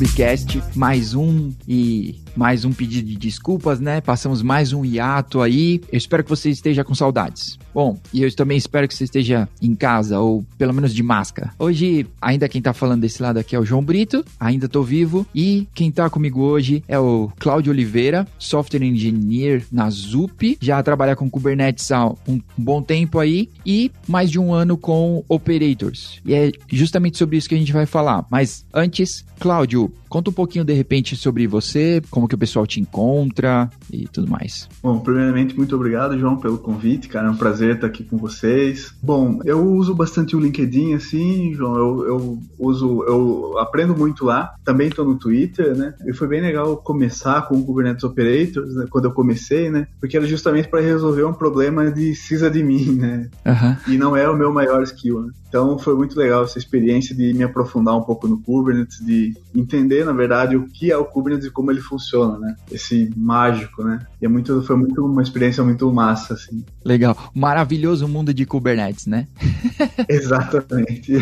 Cubicast, mais um e mais um pedido de desculpas, né? Passamos mais um hiato aí. Eu espero que você esteja com saudades. Bom, e eu também espero que você esteja em casa, ou pelo menos de máscara. Hoje, ainda quem tá falando desse lado aqui é o João Brito, ainda tô vivo. E quem tá comigo hoje é o Cláudio Oliveira, software engineer na ZUP, já trabalha com Kubernetes há um bom tempo aí, e mais de um ano com Operators. E é justamente sobre isso que a gente vai falar. Mas antes, Cláudio, conta um pouquinho de repente sobre você, como que o pessoal te encontra e tudo mais. Bom, primeiramente, muito obrigado, João, pelo convite, cara. É um prazer estar aqui com vocês. Bom, eu uso bastante o LinkedIn, assim, João. Eu, eu uso, eu aprendo muito lá. Também estou no Twitter, né? E foi bem legal começar com o Kubernetes Operators, né? quando eu comecei, né? Porque era justamente para resolver um problema de sysadmin, né? Uhum. E não é o meu maior skill, né? Então foi muito legal essa experiência de me aprofundar um pouco no Kubernetes, de entender, na verdade, o que é o Kubernetes e como ele funciona, né? Esse mágico, né? E é muito, foi muito uma experiência muito massa, assim. Legal. Maravilhoso mundo de Kubernetes, né? Exatamente.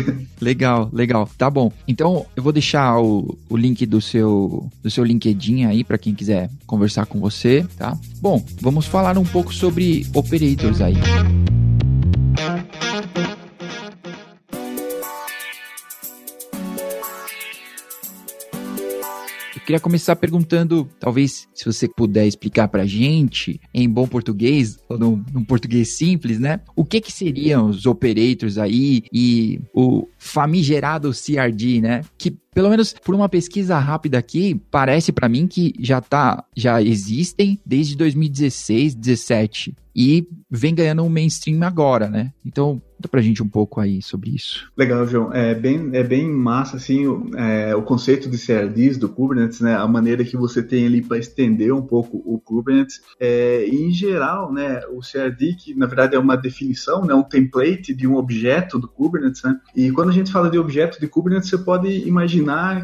legal, legal. Tá bom. Então eu vou deixar o, o link do seu, do seu LinkedIn aí para quem quiser conversar com você, tá? Bom, vamos falar um pouco sobre operators aí. Queria começar perguntando, talvez, se você puder explicar pra gente, em bom português, ou num, num português simples, né? O que que seriam os operators aí e o famigerado CRD, né? Que pelo menos por uma pesquisa rápida aqui, parece para mim que já tá, já existem desde 2016, 17 e vem ganhando um mainstream agora, né? Então, conta pra gente um pouco aí sobre isso. Legal, João. É bem, é bem massa, assim, o, é, o conceito de CRDs do Kubernetes, né? A maneira que você tem ali para estender um pouco o Kubernetes. É, em geral, né? O CRD, que na verdade é uma definição, né? Um template de um objeto do Kubernetes, né? E quando a gente fala de objeto de Kubernetes, você pode imaginar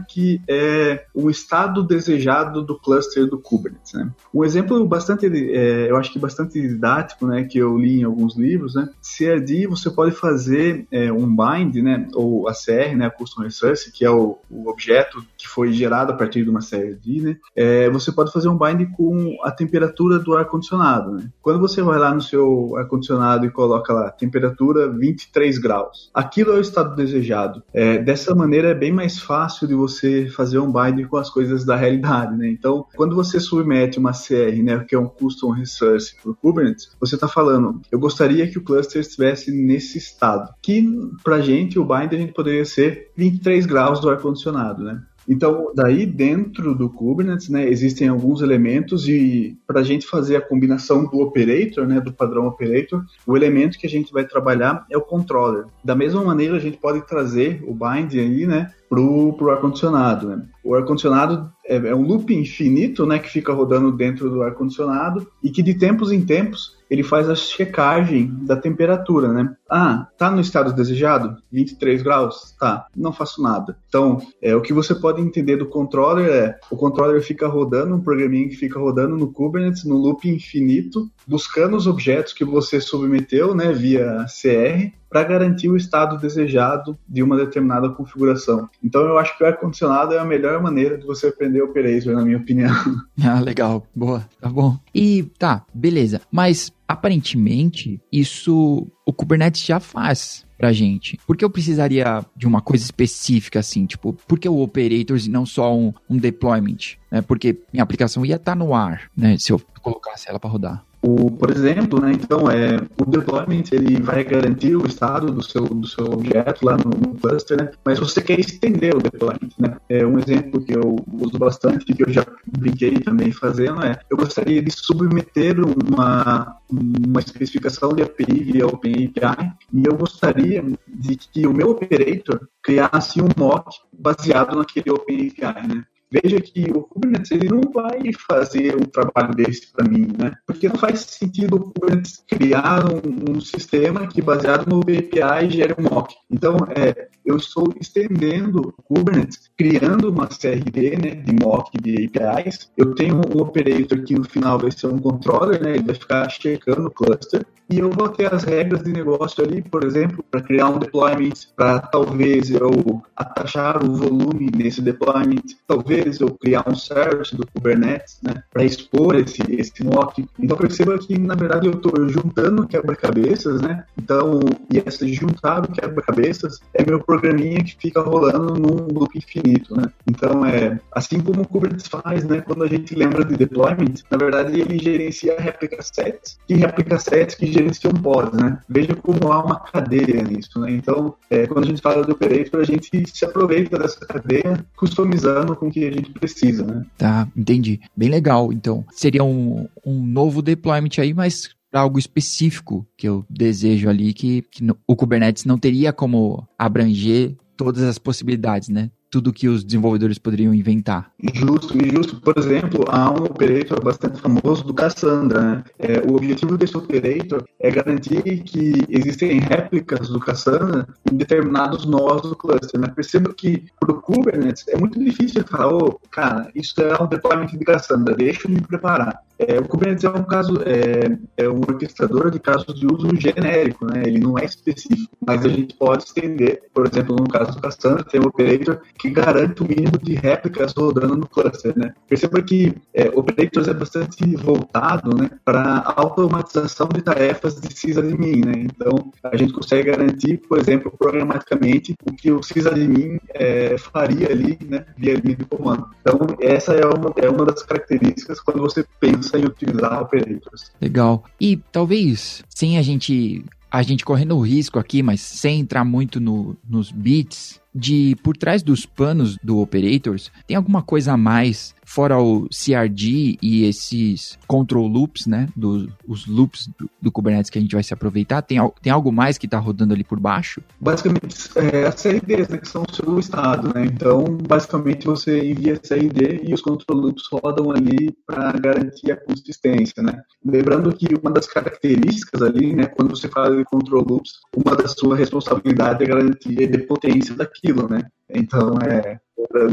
que é o estado desejado do cluster do Kubernetes, né? Um exemplo bastante, é, eu acho que bastante didático né, que eu li em alguns livros, né, CRD você pode fazer é, um bind, né, ou a CR, né, Custom Resource, que é o, o objeto que foi gerado a partir de uma CRD, né, é, você pode fazer um bind com a temperatura do ar-condicionado, né. Quando você vai lá no seu ar-condicionado e coloca lá temperatura 23 graus, aquilo é o estado desejado. É, dessa maneira é bem mais fácil de você fazer um bind com as coisas da realidade, né. Então, quando você submete uma CR, né, que é um Custom Resource para o Kubernetes, você está falando, eu gostaria que o cluster estivesse nesse estado. Que para gente, o bind, a gente poderia ser 23 graus do ar-condicionado, né? Então, daí dentro do Kubernetes, né, existem alguns elementos e para a gente fazer a combinação do operator, né, do padrão operator, o elemento que a gente vai trabalhar é o controller. Da mesma maneira, a gente pode trazer o bind aí, né, pro, pro ar-condicionado. Né? O ar-condicionado é, é, um loop infinito, né, que fica rodando dentro do ar-condicionado e que de tempos em tempos ele faz a checagem da temperatura, né? Ah, tá no estado desejado? 23 graus? Tá, não faço nada. Então, é, o que você pode entender do controller é, o controller fica rodando, um programinha que fica rodando no Kubernetes, no loop infinito, buscando os objetos que você submeteu, né, via CR, para garantir o estado desejado de uma determinada configuração. Então eu acho que o ar-condicionado é a melhor maneira de você aprender Operator, na minha opinião. Ah, legal. Boa. Tá bom. E tá, beleza. Mas aparentemente isso o Kubernetes já faz pra gente. Por que eu precisaria de uma coisa específica assim? Tipo, por que o Operators e não só um, um deployment? É porque minha aplicação ia estar tá no ar, né? Se eu colocasse ela para rodar. O, por exemplo, né, então, é, o deployment ele vai garantir o estado do seu, do seu objeto lá no, no cluster, né, mas você quer estender o deployment. Né? É, um exemplo que eu uso bastante, que eu já brinquei também fazendo, é eu gostaria de submeter uma, uma especificação de API via OpenAPI e eu gostaria de que o meu operator criasse um mock baseado naquele OpenAPI. Né? Veja que o Kubernetes ele não vai fazer um trabalho desse para mim, né? Porque não faz sentido o Kubernetes criar um, um sistema que baseado no API gere um mock. Então, é, eu estou estendendo o Kubernetes, criando uma CRD, né, de mock de APIs. Eu tenho um operator que no final vai ser um controller, né, ele vai ficar checando o cluster e eu vou ter as regras de negócio ali, por exemplo, para criar um deployment, para talvez eu atachar o volume nesse deployment, talvez eu criar um service do Kubernetes, né, para expor esse, esse mock. Então perceba que, na verdade, eu estou juntando quebra-cabeças, né, então, e esse juntar o quebra-cabeças é meu programinha que fica rolando num loop infinito, né. Então, é assim como o Kubernetes faz, né, quando a gente lembra de deployment, na verdade, ele gerencia réplica sets, e réplica sets que gerenciam pods, né? Veja como há uma cadeia nisso, né? Então, é, quando a gente fala do operator, a gente se aproveita dessa cadeia, customizando com que gente precisa, né? Tá, entendi. Bem legal. Então, seria um, um novo deployment aí, mas para algo específico que eu desejo ali, que, que no, o Kubernetes não teria como abranger todas as possibilidades, né? Tudo que os desenvolvedores poderiam inventar. Justo, e justo. Por exemplo, há um operator bastante famoso do Cassandra. Né? É, o objetivo desse operator é garantir que existem réplicas do Cassandra em determinados nós do cluster. Né? Perceba que para o Kubernetes é muito difícil falar, oh, cara, isso é um deployment de Cassandra, deixa eu me preparar. É, o Kubernetes é um caso, é, é, um orquestrador de casos de uso genérico, né? Ele não é específico, mas a gente pode estender, por exemplo, no caso do Cassandra, tem um operator que garante o mínimo de réplicas rodando no cluster, né? Perceba que é, operators é bastante voltado, né, para automatização de tarefas de sysadmin, né? Então, a gente consegue garantir, por exemplo, programaticamente o que o sysadmin é, faria ali, né, via linha de comando. Então, essa é uma, é uma das características quando você pensa sem utilizar operators. Legal. E talvez, sem a gente a gente correndo o risco aqui, mas sem entrar muito no, nos bits, de por trás dos panos do operators, tem alguma coisa a mais fora o CRD e esses control loops, né, dos os loops do, do, Kubernetes que a gente vai se aproveitar, tem, tem algo mais que está rodando ali por baixo? Basicamente, é, as CRDs, né, que são o seu estado, né, então, basicamente, você envia CRD e os control loops rodam ali para garantir a consistência, né. Lembrando que uma das características ali, né, quando você fala de control loops, uma das suas responsabilidades é garantir a idempotência daquilo, né, então, é,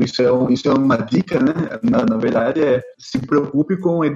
isso é, isso é uma dica, né? Na, na verdade, é se preocupe com a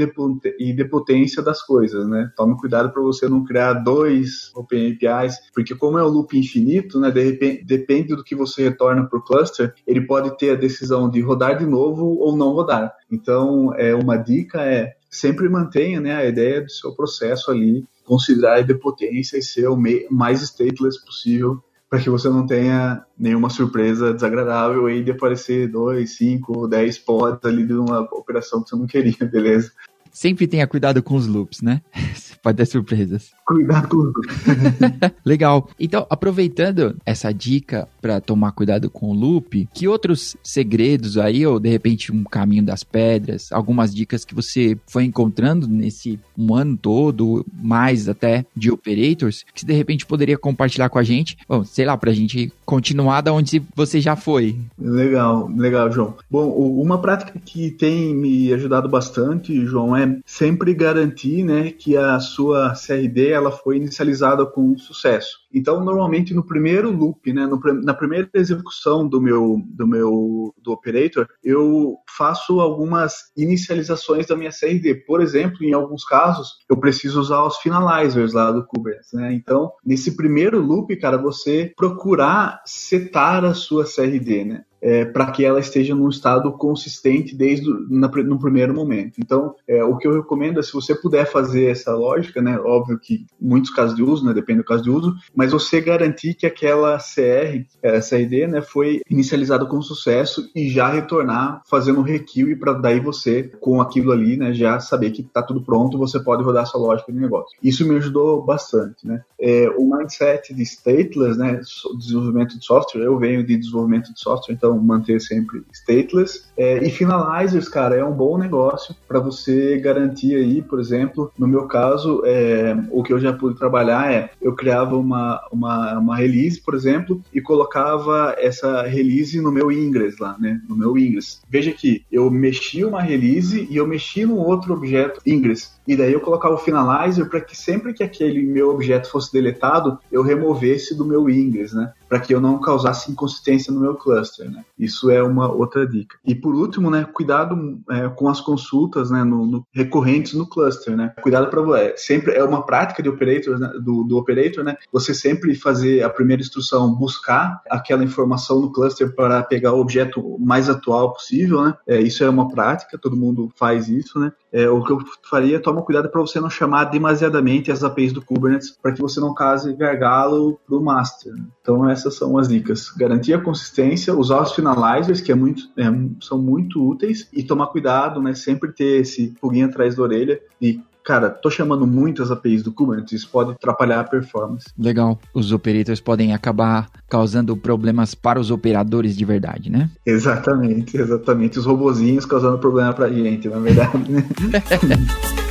idempotência das coisas, né? Tome cuidado para você não criar dois Open APIs, porque como é o loop infinito, né? De repente, depende do que você retorna para o cluster, ele pode ter a decisão de rodar de novo ou não rodar. Então, é uma dica é sempre mantenha né, a ideia do seu processo ali, considerar a idempotência e ser o mais stateless possível para que você não tenha nenhuma surpresa desagradável aí de aparecer dois, cinco, dez pods ali de uma operação que você não queria, beleza? Sempre tenha cuidado com os loops, né? Pode ter surpresas. Cuidado com os loops. Legal. Então, aproveitando essa dica para tomar cuidado com o loop, que outros segredos aí, ou de repente um caminho das pedras, algumas dicas que você foi encontrando nesse um ano todo, mais até de operators, que de repente poderia compartilhar com a gente? Bom, sei lá, para a gente continuar da onde você já foi. Legal, legal, João. Bom, uma prática que tem me ajudado bastante, João, é sempre garantir, né, que a sua CRD ela foi inicializada com sucesso. Então, normalmente no primeiro loop, né, no, na primeira execução do meu do meu do operator, eu faço algumas inicializações da minha CRD. Por exemplo, em alguns casos, eu preciso usar os finalizers lá do Kubernetes, né? Então, nesse primeiro loop, cara, você procurar setar a sua CRD, né? É, para que ela esteja num estado consistente desde na, no primeiro momento. Então, é, o que eu recomendo é se você puder fazer essa lógica, né, óbvio que muitos casos de uso, né, depende do caso de uso, mas você garantir que aquela CR, essa ID, né, foi inicializada com sucesso e já retornar fazendo um requeue para daí você, com aquilo ali, né, já saber que está tudo pronto, você pode rodar sua lógica de negócio. Isso me ajudou bastante, né. É, o mindset de stateless, né, desenvolvimento de software, eu venho de desenvolvimento de software, então Então, manter sempre stateless. É, e finalizers, cara, é um bom negócio para você garantir aí, por exemplo, no meu caso, é, o que eu já pude trabalhar é, eu criava uma, uma, uma release, por exemplo, e colocava essa release no meu Ingress lá, né? No meu Ingress. Veja que eu mexi uma release e eu mexi num outro objeto Ingress. E daí eu colocava o finalizer para que sempre que aquele meu objeto fosse deletado, eu removesse do meu Ingress, né? Para que eu não causasse inconsistência no meu cluster, né? Isso é uma outra dica. E por último, né, cuidado é, com as consultas, né, no, no, recorrentes no cluster, né? Cuidado para é, sempre é uma prática de operator né, do, do operator, né? Você sempre fazer a primeira instrução, buscar aquela informação no cluster para pegar o objeto mais atual possível, né? É, isso é uma prática, todo mundo faz isso, né? É, o que eu faria é tomar cuidado para você não chamar demasiadamente as APIs do Kubernetes para que você não cause gargalo para o master. Né? Então essas são as dicas. Garantir a consistência, usar os finalizers, que é muito, é, são muito úteis, e tomar cuidado, né? Sempre ter esse pulguinho atrás da orelha e cara, tô chamando muitas APIs do Kubernetes, isso pode atrapalhar a performance. Legal. Os operators podem acabar causando problemas para os operadores de verdade, né? Exatamente, exatamente. Os robozinhos causando problema pra gente, na verdade, né?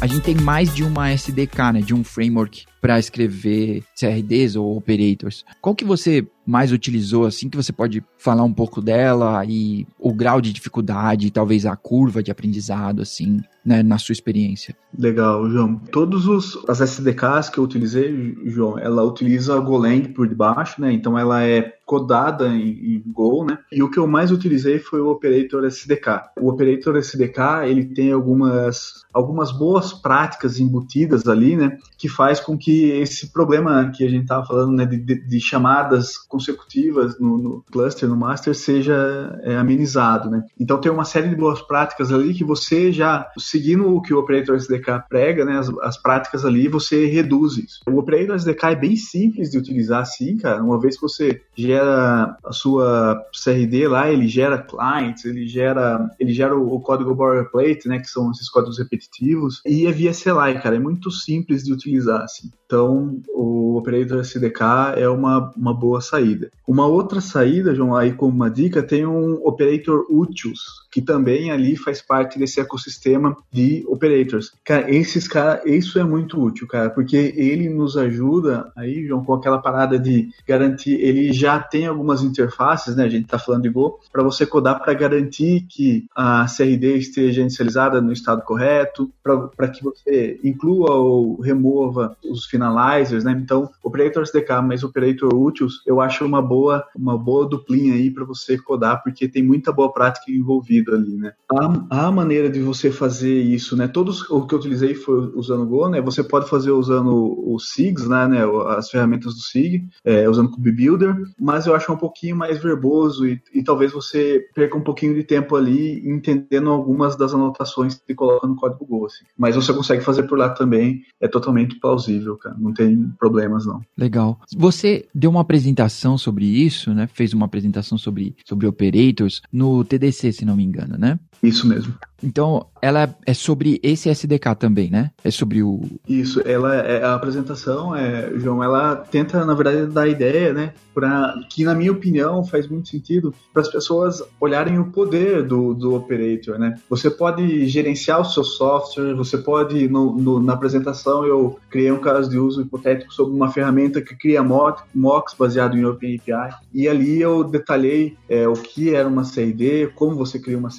a gente tem mais de uma SDK, né, de um framework para escrever CRDs ou operators. Qual que você mais utilizou, assim, que você pode falar um pouco dela e o grau de dificuldade, talvez a curva de aprendizado, assim, né, na sua experiência? Legal, João. Todos os as SDKs que eu utilizei, João, ela utiliza Golang por debaixo, né? Então ela é codada em, em, Go, né? E o que eu mais utilizei foi o Operator SDK. O Operator SDK, ele tem algumas algumas boas práticas embutidas ali, né? Que faz com que esse problema que a gente estava falando, né, de, de, de, chamadas consecutivas no, no, cluster, no master, seja é, amenizado, né? Então tem uma série de boas práticas ali que você já, seguindo o que o Operator SDK prega, né, as, as práticas ali, você reduz isso. O Operator SDK é bem simples de utilizar assim, cara. Uma vez que você gera a sua CRD lá, ele gera clients, ele gera, ele gera o, o código boilerplate, né, que são esses códigos repetitivos, e é via CLI, cara. É muito simples de utilizar, assim. Então, o Operator SDK é uma, uma boa saída. Uma outra saída, João, aí como uma dica, tem um Operator Utils, que também ali faz parte desse ecossistema de operators. Cara, esses cara, isso é muito útil, cara, porque ele nos ajuda aí, João, com aquela parada de garantir, ele já tem algumas interfaces, né? A gente tá falando de Go, para você codar para garantir que a CRD esteja inicializada no estado correto, para que você inclua ou remova os finalizers, né? Então, Operator SDK mais Operator Utils, eu acho uma boa, uma boa duplinha aí para você codar, porque tem muita boa prática envolvida ali, né? A, a maneira de você fazer isso, né? Todos o que eu utilizei foi usando Go, né? Você pode fazer usando o SIGs, né? né? As ferramentas do SIG, é, usando o Builder, mas eu acho um pouquinho mais verboso e, e talvez você perca um pouquinho de tempo ali entendendo algumas das anotações que coloca no código Go, assim. Mas você consegue fazer por lá também, é totalmente plausível, cara. Não tem problemas, não. Legal. Você deu uma apresentação sobre isso, né? Fez uma apresentação sobre, sobre operators no TDC, se não me engano, né? Isso mesmo. Então, ela é sobre esse SDK também, né? É sobre o. Isso, ela é a apresentação, é, João, ela tenta, na verdade, dar ideia, né? Pra, que, na minha opinião, faz muito sentido para as pessoas olharem o poder do, do operator, né? Você pode gerenciar o seu software, você pode, no, no, na apresentação, eu criei um caso de uso hipotético sobre uma ferramenta que cria mocks baseado em OpenAPI, e ali eu detalhei é, o que era uma CRD, como você cria uma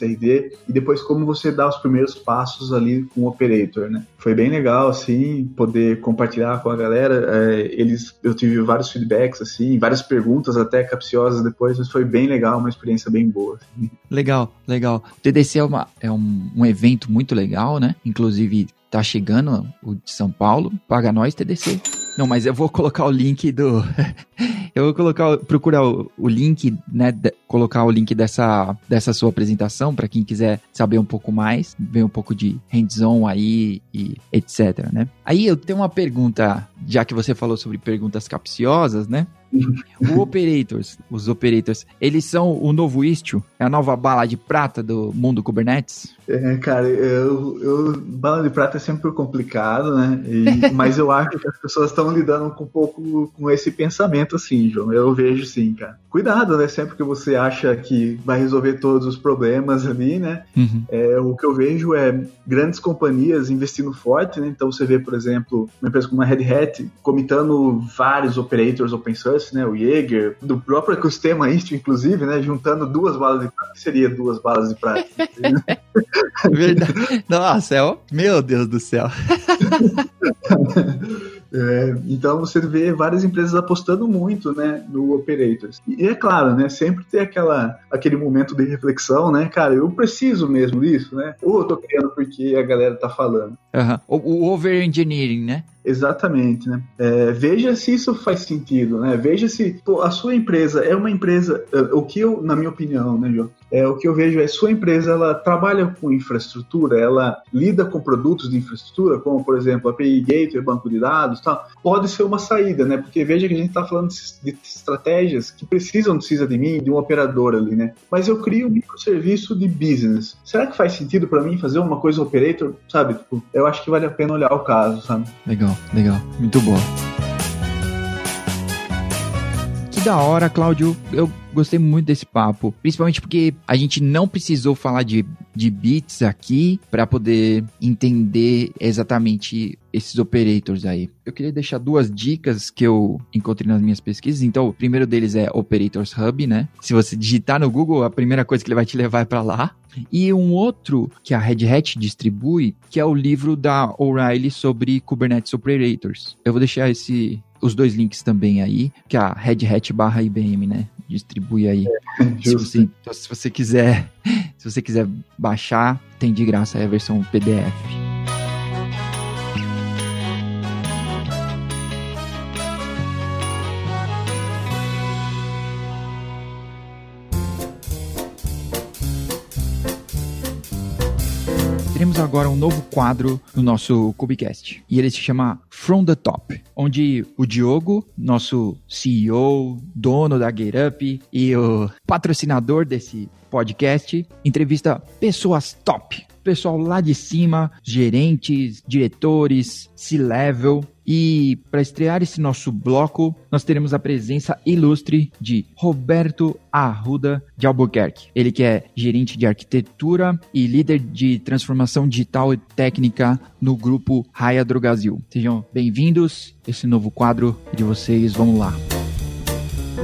E depois como você dá os primeiros passos ali com o operator, né? Foi bem legal, assim, poder compartilhar com a galera. É, eles, eu tive vários feedbacks, assim, várias perguntas até capciosas depois, mas foi bem legal, uma experiência bem boa. Assim. Legal, legal. O TDC é, uma, é um, um evento muito legal, né? Inclusive, tá chegando o de São Paulo. Paga nós, TDC. Não, mas eu vou colocar o link do. eu vou colocar, procurar o, o link, né? De, colocar o link dessa, dessa sua apresentação para quem quiser saber um pouco mais, ver um pouco de hands-on aí e etc, né? Aí eu tenho uma pergunta, já que você falou sobre perguntas capciosas, né? O Operators, os Operators, eles são o novo Istio? É a nova bala de prata do mundo Kubernetes? É, cara, eu, eu, bala de prata é sempre complicado, né? E, mas eu acho que as pessoas estão lidando com um pouco com esse pensamento, assim, João. Eu vejo sim, cara. Cuidado, né? Sempre que você acha que vai resolver todos os problemas ali, né? Uhum. É, o que eu vejo é grandes companhias investindo forte, né? Então você vê, por exemplo, uma empresa como a Red Hat comitando vários operators open source, né? O Jaeger, do próprio ecossistema Istio, inclusive, né? Juntando duas balas de prata. Que seria duas balas de prata? Verdade. Nossa, é o... meu Deus do céu. É, então você vê várias empresas apostando muito, né, no operators. E é claro, né, sempre tem aquela aquele momento de reflexão, né, cara, eu preciso mesmo disso, né? Ou eu tô criando porque a galera tá falando. Uhum. O, o over engineering, né? Exatamente, né? É, veja se isso faz sentido, né? Veja se pô, a sua empresa é uma empresa, é, o que eu, na minha opinião, né, João? É, o que eu vejo é sua empresa ela trabalha com infraestrutura, ela lida com produtos de infraestrutura, como por exemplo API Gateway, banco de dados, tal. Pode ser uma saída, né? Porque veja que a gente está falando de estratégias que precisam precisa de mim, de um operador ali, né? Mas eu crio um microserviço de business. Será que faz sentido para mim fazer uma coisa operator, sabe? Tipo, eu acho que vale a pena olhar o caso, sabe? Legal legal, Muito bom. Que da hora, Cláudio. Eu gostei muito desse papo. Principalmente porque a gente não precisou falar de, de bits aqui para poder entender exatamente esses operators aí. Eu queria deixar duas dicas que eu encontrei nas minhas pesquisas. Então, o primeiro deles é Operators Hub, né? Se você digitar no Google, a primeira coisa que ele vai te levar é para lá. E um outro que a Red Hat distribui, que é o livro da O'Reilly sobre Kubernetes Operators. Eu vou deixar esse os dois links também aí, que é a Red Hat barra IBM, né? Distribui aí. É, se, você, então, se você quiser, se você quiser baixar, tem de graça aí a versão PDF. Agora um novo quadro no nosso Cubicast. E ele se chama From the Top, onde o Diogo, nosso CEO, dono da GetUp e o patrocinador desse podcast, entrevista pessoas top pessoal lá de cima, gerentes, diretores, C-level. E para estrear esse nosso bloco, nós teremos a presença ilustre de Roberto Arruda de Albuquerque. Ele que é gerente de arquitetura e líder de transformação digital e técnica no grupo Raia Drogasil. Sejam bem-vindos. Esse novo quadro de vocês, vamos lá.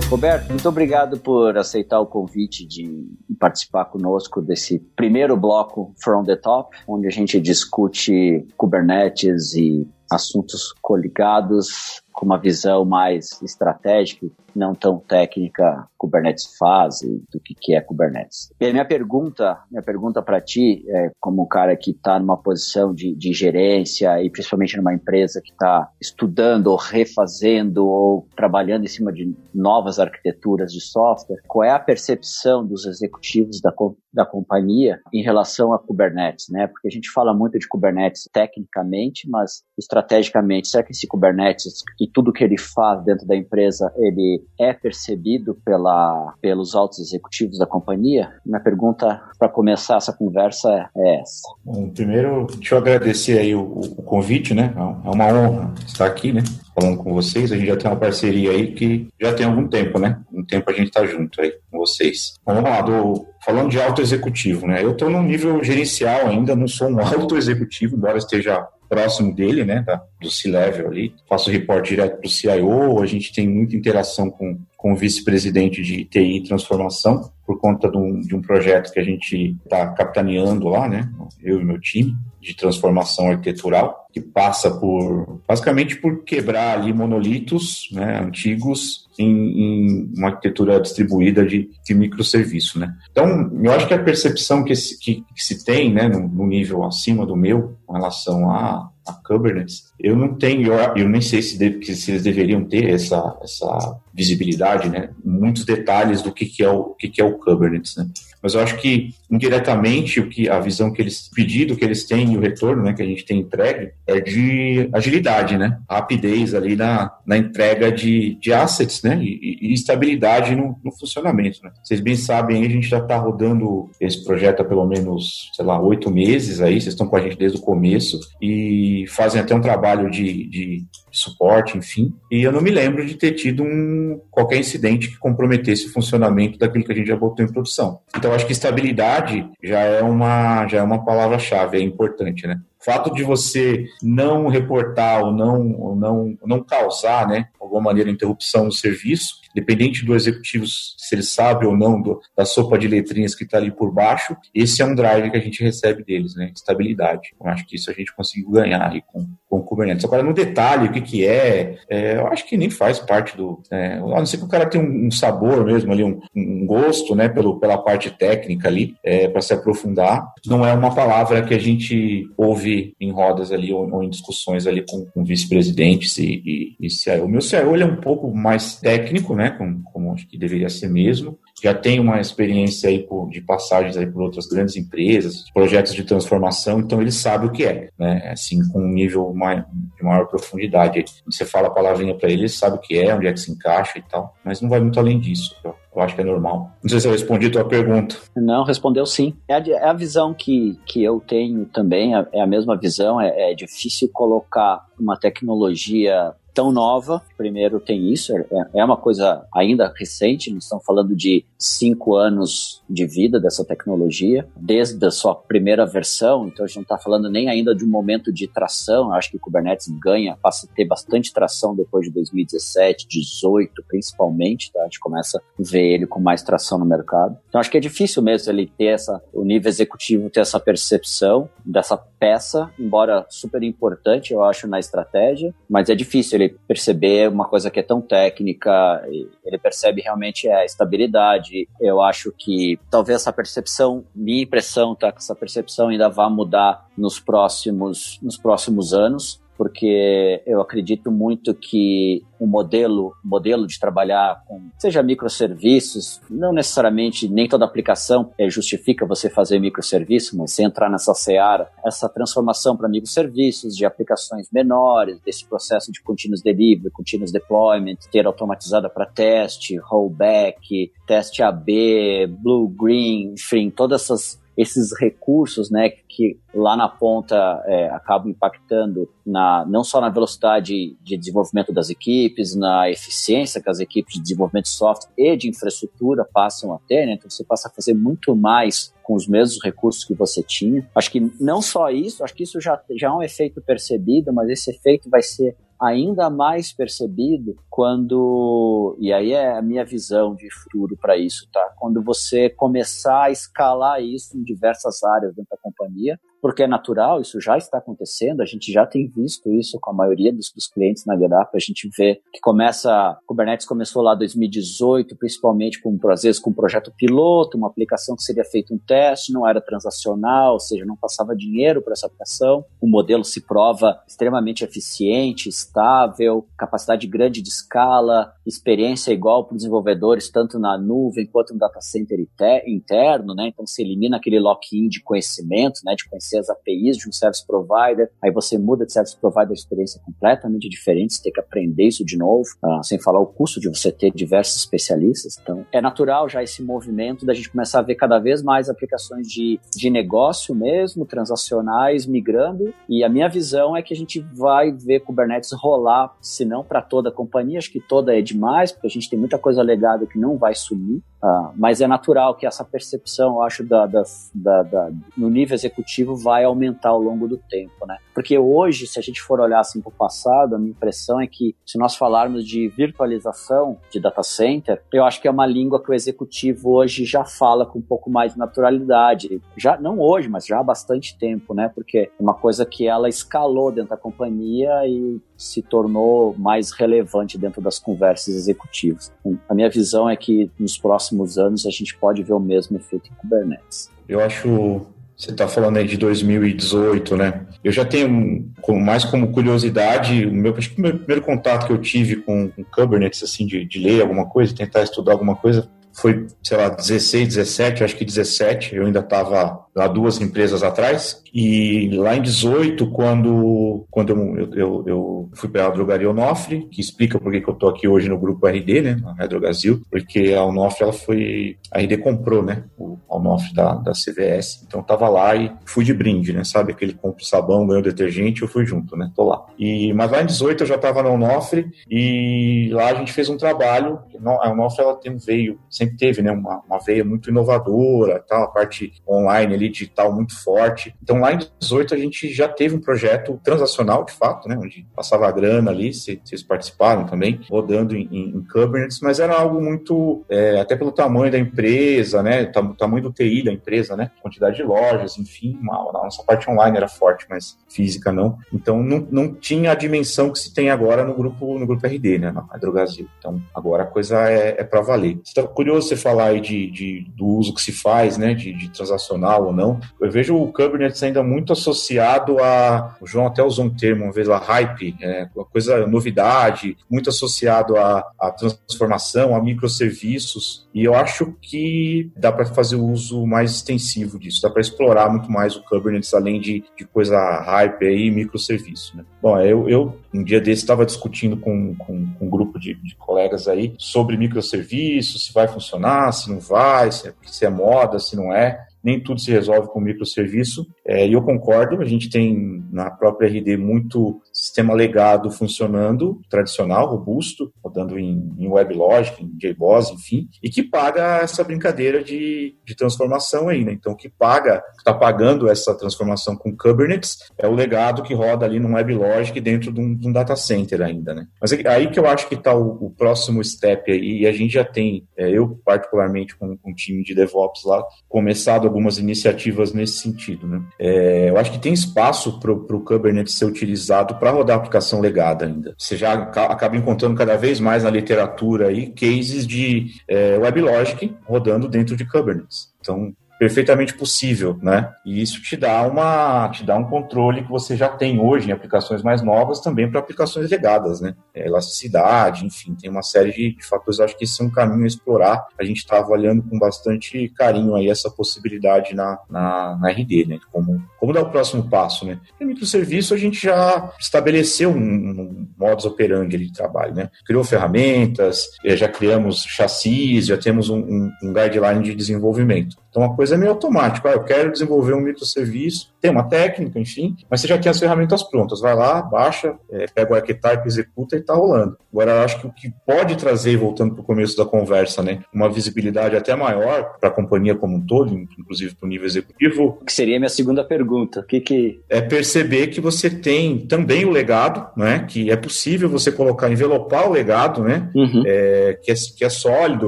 Roberto, muito obrigado por aceitar o convite de participar conosco desse primeiro bloco From the Top, onde a gente discute Kubernetes e assuntos coligados com uma visão mais estratégica, não tão técnica, Kubernetes faz e do que, que é Kubernetes. E a minha pergunta, minha pergunta para ti, é, como um cara que está numa posição de, de gerência e principalmente numa empresa que está estudando ou refazendo ou trabalhando em cima de novas arquiteturas de software, qual é a percepção dos executivos da, da companhia em relação a Kubernetes, né? Porque a gente fala muito de Kubernetes tecnicamente, mas estrategicamente, será que esse Kubernetes e tudo que ele faz dentro da empresa, ele é percebido pela, pelos altos executivos da companhia? Minha pergunta para começar essa conversa é essa. Bom, primeiro, deixa eu agradecer aí o, o convite, né? É uma honra estar aqui, né? falando com vocês. A gente já tem uma parceria aí que já tem algum tempo, né? Um tempo a gente tá junto aí com vocês. Vamos lá, do, falando de alto executivo, né? Eu estou num nível gerencial ainda, não sou um alto executivo, embora esteja próximo dele, né, da, do C-Level ali. Faço reporte direto para o CIO, a gente tem muita interação com, com o vice-presidente de TI e transformação, por conta de um, de um projeto que a gente está capitaneando lá, né, eu e meu time, de transformação arquitetural, que passa por, basicamente por quebrar ali monolitos, né, antigos em, em, uma arquitetura distribuída de, de microserviço, né. Então, eu acho que a percepção que, se, que, que se tem, né, no, no nível acima do meu, com relação a a Kubernetes, eu não tenho, eu, eu nem sei se, deve, se, eles deveriam ter essa, essa visibilidade, né? Muitos detalhes do que, que é o que, que é o Kubernetes, né? Mas eu acho que indiretamente o que a visão que eles pedido que eles têm e o retorno, né, que a gente tem entregue é de agilidade, né, rapidez ali na, na entrega de, de assets, né, e, e estabilidade no, no funcionamento. Né. Vocês bem sabem, a gente já está rodando esse projeto há pelo menos, sei lá, oito meses aí. Vocês estão com a gente desde o começo e fazem até um trabalho de, de suporte, enfim. E eu não me lembro de ter tido um, qualquer incidente que comprometesse o funcionamento daquilo que a gente já botou em produção. Então, acho que estabilidade já é uma, já é uma palavra-chave, é importante, né? O fato de você não reportar ou não, ou não, não causar, né, alguma maneira, interrupção no serviço, dependente do executivo, se ele sabe ou não do, da sopa de letrinhas que está ali por baixo, esse é um drive que a gente recebe deles, né? Estabilidade. Eu acho que isso a gente conseguiu ganhar aí com, com o Kubernetes. Agora, no detalhe, o que, que é, é eu acho que nem faz parte do. É, a não ser que o cara tenha um, um sabor mesmo ali, um, um, gosto, né, pelo, pela parte técnica ali, é, para se aprofundar. Não é uma palavra que a gente ouve em rodas ali ou, ou em discussões ali com, com vice-presidentes e, e, e CIO. O meu CIO ele é um pouco mais técnico, né? Como, como acho que deveria ser mesmo. Já tem uma experiência aí por, de passagens aí por outras grandes empresas, projetos de transformação, então ele sabe o que é, né? Assim, com um nível mais, de maior profundidade. Você fala a palavrinha para ele, ele sabe o que é, onde é que se encaixa e tal, mas não vai muito além disso. Eu, eu acho que é normal. Não sei se eu respondi a tua pergunta. Não, respondeu sim. É a, é a visão que, que eu tenho também, é, é a mesma visão. É, é difícil colocar uma tecnologia tão nova. Primeiro tem isso, é, é uma coisa ainda recente, nós estamos falando de cinco anos de vida dessa tecnologia, desde a sua primeira versão, então a gente não está falando nem ainda de um momento de tração, eu acho que o Kubernetes ganha, passa a ter bastante tração depois de 2017, 18 principalmente, tá? a gente começa a ver ele com mais tração no mercado. Então acho que é difícil mesmo ele ter essa, o nível executivo ter essa percepção dessa peça, embora super importante, eu acho, na estratégia, mas é difícil ele perceber uma coisa que é tão técnica, ele percebe realmente a estabilidade. Eu acho que talvez essa percepção, minha impressão, tá, que essa percepção ainda vá mudar nos próximos, nos próximos anos porque eu acredito muito que o modelo, modelo de trabalhar com, seja microserviços, não necessariamente nem toda aplicação é, justifica você fazer microserviço, mas se entrar nessa seara, essa transformação para microserviços, de aplicações menores, desse processo de continuous delivery, continuous deployment, ter automatizada para teste, rollback, teste AB, blue, green, enfim, todas essas esses recursos, né, que lá na ponta é, acabam impactando na, não só na velocidade de desenvolvimento das equipes, na eficiência que as equipes de desenvolvimento de software e de infraestrutura passam a ter, né? Então você passa a fazer muito mais com os mesmos recursos que você tinha. Acho que não só isso, acho que isso já, já é um efeito percebido, mas esse efeito vai ser ainda mais percebido quando, e aí é a minha visão de futuro para isso, tá? Quando você começar a escalar isso em diversas áreas dentro da companhia, porque é natural, isso já está acontecendo, a gente já tem visto isso com a maioria dos, dos clientes na GetUp, a gente vê que começa, Kubernetes começou lá em 2018, principalmente com, às vezes, com um projeto piloto, uma aplicação que seria feito um teste, não era transacional, ou seja, não passava dinheiro para essa aplicação, o modelo se prova extremamente eficiente, estável, capacidade grande de escala, experiência igual para os desenvolvedores, tanto na nuvem quanto no data center interno, né? Então se elimina aquele lock-in de conhecimento, né? De conhecer as APIs de um service provider, aí você muda de service provider, a experiência é completamente diferente, você tem que aprender isso de novo, uh, sem falar o custo de você ter diversos especialistas. Então é natural já esse movimento da gente começar a ver cada vez mais aplicações de, de negócio mesmo, transacionais, migrando, e a minha visão é que a gente vai ver Kubernetes rolar, se não para toda a companhia, acho que toda é demais, porque a gente tem muita coisa legada que não vai sumir, uh, mas é natural que essa percepção, eu acho, da, da, da, da, no nível executivo vai aumentar ao longo do tempo, né? Porque hoje, se a gente for olhar assim para o passado, a minha impressão é que se nós falarmos de virtualização de data center, eu acho que é uma língua que o executivo hoje já fala com um pouco mais de naturalidade. Já não hoje, mas já há bastante tempo, né? Porque é uma coisa que ela escalou dentro da companhia e se tornou mais relevante dentro das conversas executivas. A minha visão é que nos próximos anos a gente pode ver o mesmo efeito em Kubernetes. Eu acho você está falando aí de 2018, né? Eu já tenho, mais como curiosidade, o meu, acho que o meu primeiro contato que eu tive com, com Kubernetes, assim, de, de ler alguma coisa, tentar estudar alguma coisa, foi, sei lá, 16, 17, acho que 17, eu ainda estava há duas empresas atrás. E lá em 18, quando, quando eu, eu, eu fui para a drogaria Onofre, que explica por que eu estou aqui hoje no grupo RD, né, na Redrogasil, porque a Onofre, ela foi, a RD comprou, né, o Onofre da, da CVS, então tava lá e fui de brinde, né, sabe, aquele compra sabão, ganhou detergente, eu fui junto, né, tô lá. E, mas lá em 18 eu já estava na Onofre e lá a gente fez um trabalho, a Onofre, ela tem, veio, sempre teve, né, uma, uma veia muito inovadora, tal, a parte online ali, digital muito forte, então lá em 18 a gente já teve um projeto transacional, de fato, né, onde passava a grana ali, vocês participaram também, rodando em, em, Kubernetes, mas era algo muito, é, até pelo tamanho da empresa, né, o tamanho do TI da empresa, né, quantidade de lojas, enfim, a nossa parte online era forte, mas física não. Então não, não tinha a dimensão que se tem agora no grupo no grupo RD, né, na Hidrogasil. Então agora a coisa é, é para valer. Está curioso você falar aí de, de, do uso que se faz, né, de, de transacional ou não. Eu vejo o Kubernetes ainda muito associado a, o João até usou um termo uma vez lá, hype, é, coisa novidade, muito associado à, à transformação, a microserviços. E eu acho que dá para fazer o uso mais extensivo disso, dá para explorar muito mais o Kubernetes além de, de coisa hype aí, microserviço. Né? Bom, eu, eu um dia desse estava discutindo com, com, com, um grupo de, de, colegas aí sobre microserviços, se vai funcionar, se não vai, se é, se é moda, se não é nem tudo se resolve com microserviço. É, e eu concordo, a gente tem na própria RD muito sistema legado funcionando, tradicional, robusto, rodando em, em WebLogic, em JBoss, enfim, e que paga essa brincadeira de, de transformação aí, né? Então, que paga, está pagando essa transformação com Kubernetes é o legado que roda ali no WebLogic dentro de um, de um data center ainda, né? Mas é aí que eu acho que está o, o, próximo step aí, e a gente já tem, é, eu particularmente com, com um time de DevOps lá, começado algumas iniciativas nesse sentido, né? É, eu acho que tem espaço para o Kubernetes ser utilizado para rodar aplicação legada ainda. Você já acaba encontrando cada vez mais na literatura aí cases de é, WebLogic rodando dentro de Kubernetes. Então, perfeitamente possível, né? E isso te dá uma, te dá um controle que você já tem hoje em aplicações mais novas também para aplicações legadas, né? É, elasticidade, enfim, tem uma série de, de fatores. Acho que esse é um caminho a explorar. A gente está avaliando com bastante carinho aí essa possibilidade na, na, na RD, né? Como, como dar o próximo passo, né? Em microserviço a gente já estabeleceu um, um modus operandi de trabalho, né? Criou ferramentas, eh, já criamos chassis, já temos um, um, um guideline de desenvolvimento. Então a coisa é meio automática. Ah, eu quero desenvolver um microserviço, tem uma técnica, enfim, mas você já tem as ferramentas prontas. Vai lá, baixa, é, pega o archetype, executa e está rolando. Agora, eu acho que o que pode trazer, voltando para o começo da conversa, né, uma visibilidade até maior para a companhia como um todo, inclusive para o nível executivo. Que seria a minha segunda pergunta. O que, que. É perceber que você tem também o legado, né? Que é possível você colocar, envelopar o legado, né? Uhum. É, que, é, que é sólido,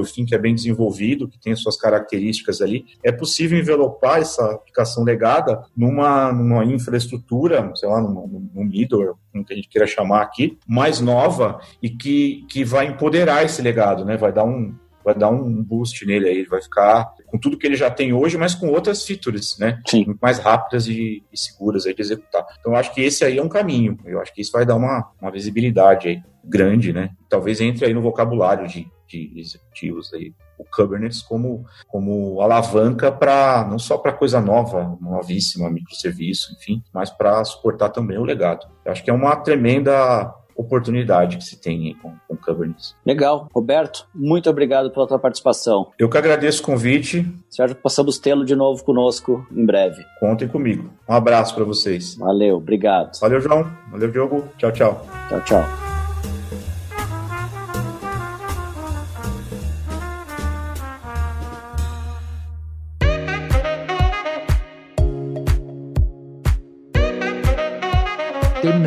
enfim, que é bem desenvolvido, que tem as suas características ali é possível envelopar essa aplicação legada numa, numa infraestrutura, sei lá, num, num middleware, como que a gente queira chamar aqui, mais nova e que, que vai empoderar esse legado, né? Vai dar um, vai dar um boost nele aí, ele vai ficar com tudo que ele já tem hoje, mas com outras features, né? Sim. mais rápidas e, e, seguras aí de executar. Então, eu acho que esse aí é um caminho. Eu acho que isso vai dar uma, uma visibilidade aí grande, né? Talvez entre aí no vocabulário de, de executivos aí o Kubernetes como, como alavanca para não só para coisa nova, novíssima, microserviço, enfim, mas para suportar também o legado. Eu acho que é uma tremenda oportunidade que se tem com, com Kubernetes. Legal. Roberto, muito obrigado pela tua participação. Eu que agradeço o convite. Sérgio, possamos tê-lo de novo conosco em breve. Contem comigo. Um abraço para vocês. Valeu, obrigado. Valeu, João. Valeu, Diogo. Tchau, tchau. Tchau, tchau.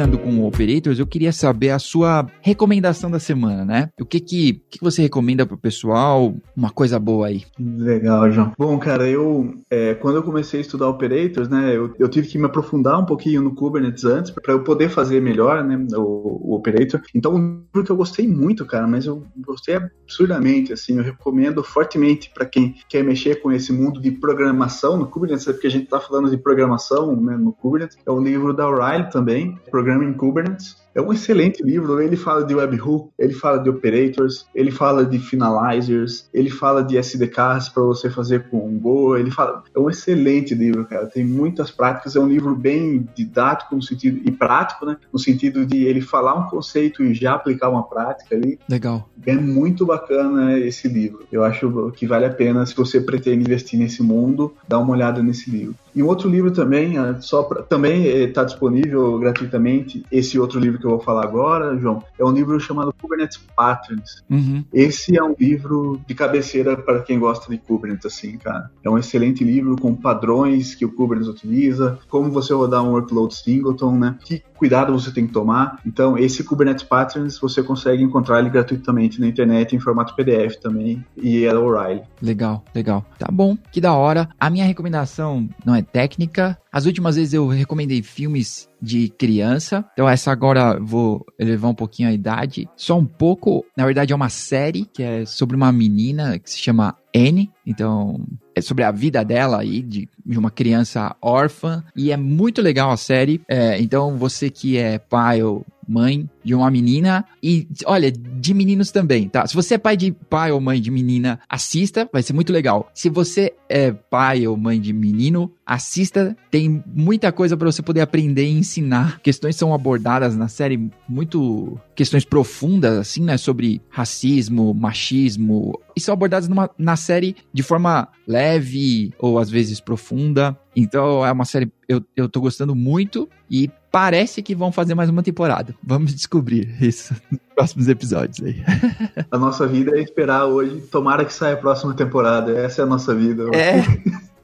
Terminando com Operators, eu queria saber a sua recomendação da semana, né? O que que, que você recomenda pro pessoal? Uma coisa boa aí. Legal, João. Bom, cara, eu é, quando eu comecei a estudar Operators, né, eu, eu, tive que me aprofundar um pouquinho no Kubernetes antes para eu poder fazer melhor, né, o, o Operator. Então, um livro que eu gostei muito, cara, mas eu gostei absurdamente, assim, eu recomendo fortemente para quem quer mexer com esse mundo de programação no Kubernetes, porque a gente tá falando de programação, né, no Kubernetes. É o livro da O'Reilly também, Programming Kubernetes. É um excelente livro. Ele fala de webhook, ele fala de operators, ele fala de finalizers, ele fala de SDKs para você fazer com Go. Ele fala. É um excelente livro, cara. Tem muitas práticas. É um livro bem didático no sentido e prático, né? No sentido de ele falar um conceito e já aplicar uma prática ali. Legal. É muito bacana esse livro. Eu acho que vale a pena se você pretende investir nesse mundo, dar uma olhada nesse livro. E um outro livro também, ah, só pra, também está disponível gratuitamente. Esse outro livro que eu vou falar agora, João, é um livro chamado Kubernetes Patterns. Uhum. Esse é um livro de cabeceira para quem gosta de Kubernetes, assim, cara. É um excelente livro com padrões que o Kubernetes utiliza, como você rodar um workload singleton, né? Que cuidado você tem que tomar. Então, esse Kubernetes Patterns você consegue encontrar ele gratuitamente na internet em formato PDF também e é O'Reilly. Legal, legal. Tá bom, que da hora. A minha recomendação não é técnica. As últimas vezes eu recomendei filmes de criança. Então essa agora vou elevar um pouquinho a idade. Só um pouco, na verdade é uma série que é sobre uma menina que se chama Anne. Então é sobre a vida dela aí, de, de uma criança órfã. E é muito legal a série. É, então você que é pai ou mãe de uma menina e olha, de meninos também, tá? Se você é pai de pai ou mãe de menina, assista, vai ser muito legal. Se você é pai ou mãe de menino, assista, tem muita coisa para você poder aprender e ensinar. Questões são abordadas na série muito questões profundas assim, né, sobre racismo, machismo, e são abordadas numa, na série de forma leve ou às vezes profunda. Então é uma série eu, eu tô gostando muito e parece que vão fazer mais uma temporada. Vamos descobrir isso nos próximos episódios aí. A nossa vida é esperar hoje. Tomara que saia a próxima temporada. Essa é a nossa vida. É.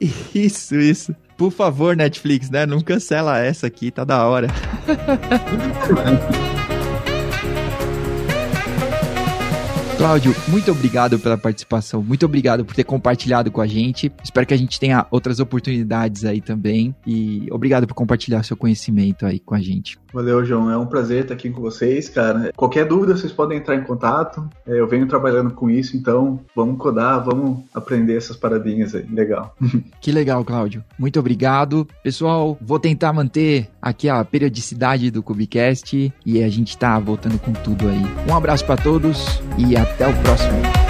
Isso, isso. Por favor, Netflix, né? Não cancela essa aqui, tá da hora. Cláudio, muito obrigado pela participação, muito obrigado por ter compartilhado com a gente. Espero que a gente tenha outras oportunidades aí também. E obrigado por compartilhar seu conhecimento aí com a gente. Valeu, João. É um prazer estar aqui com vocês, cara. Qualquer dúvida, vocês podem entrar em contato. É, eu venho trabalhando com isso, então vamos codar, vamos aprender essas paradinhas aí. Legal. Que legal, Cláudio. Muito obrigado. Pessoal, vou tentar manter aqui a periodicidade do Cubicast e a gente tá voltando com tudo aí. Um abraço para todos e até o próximo.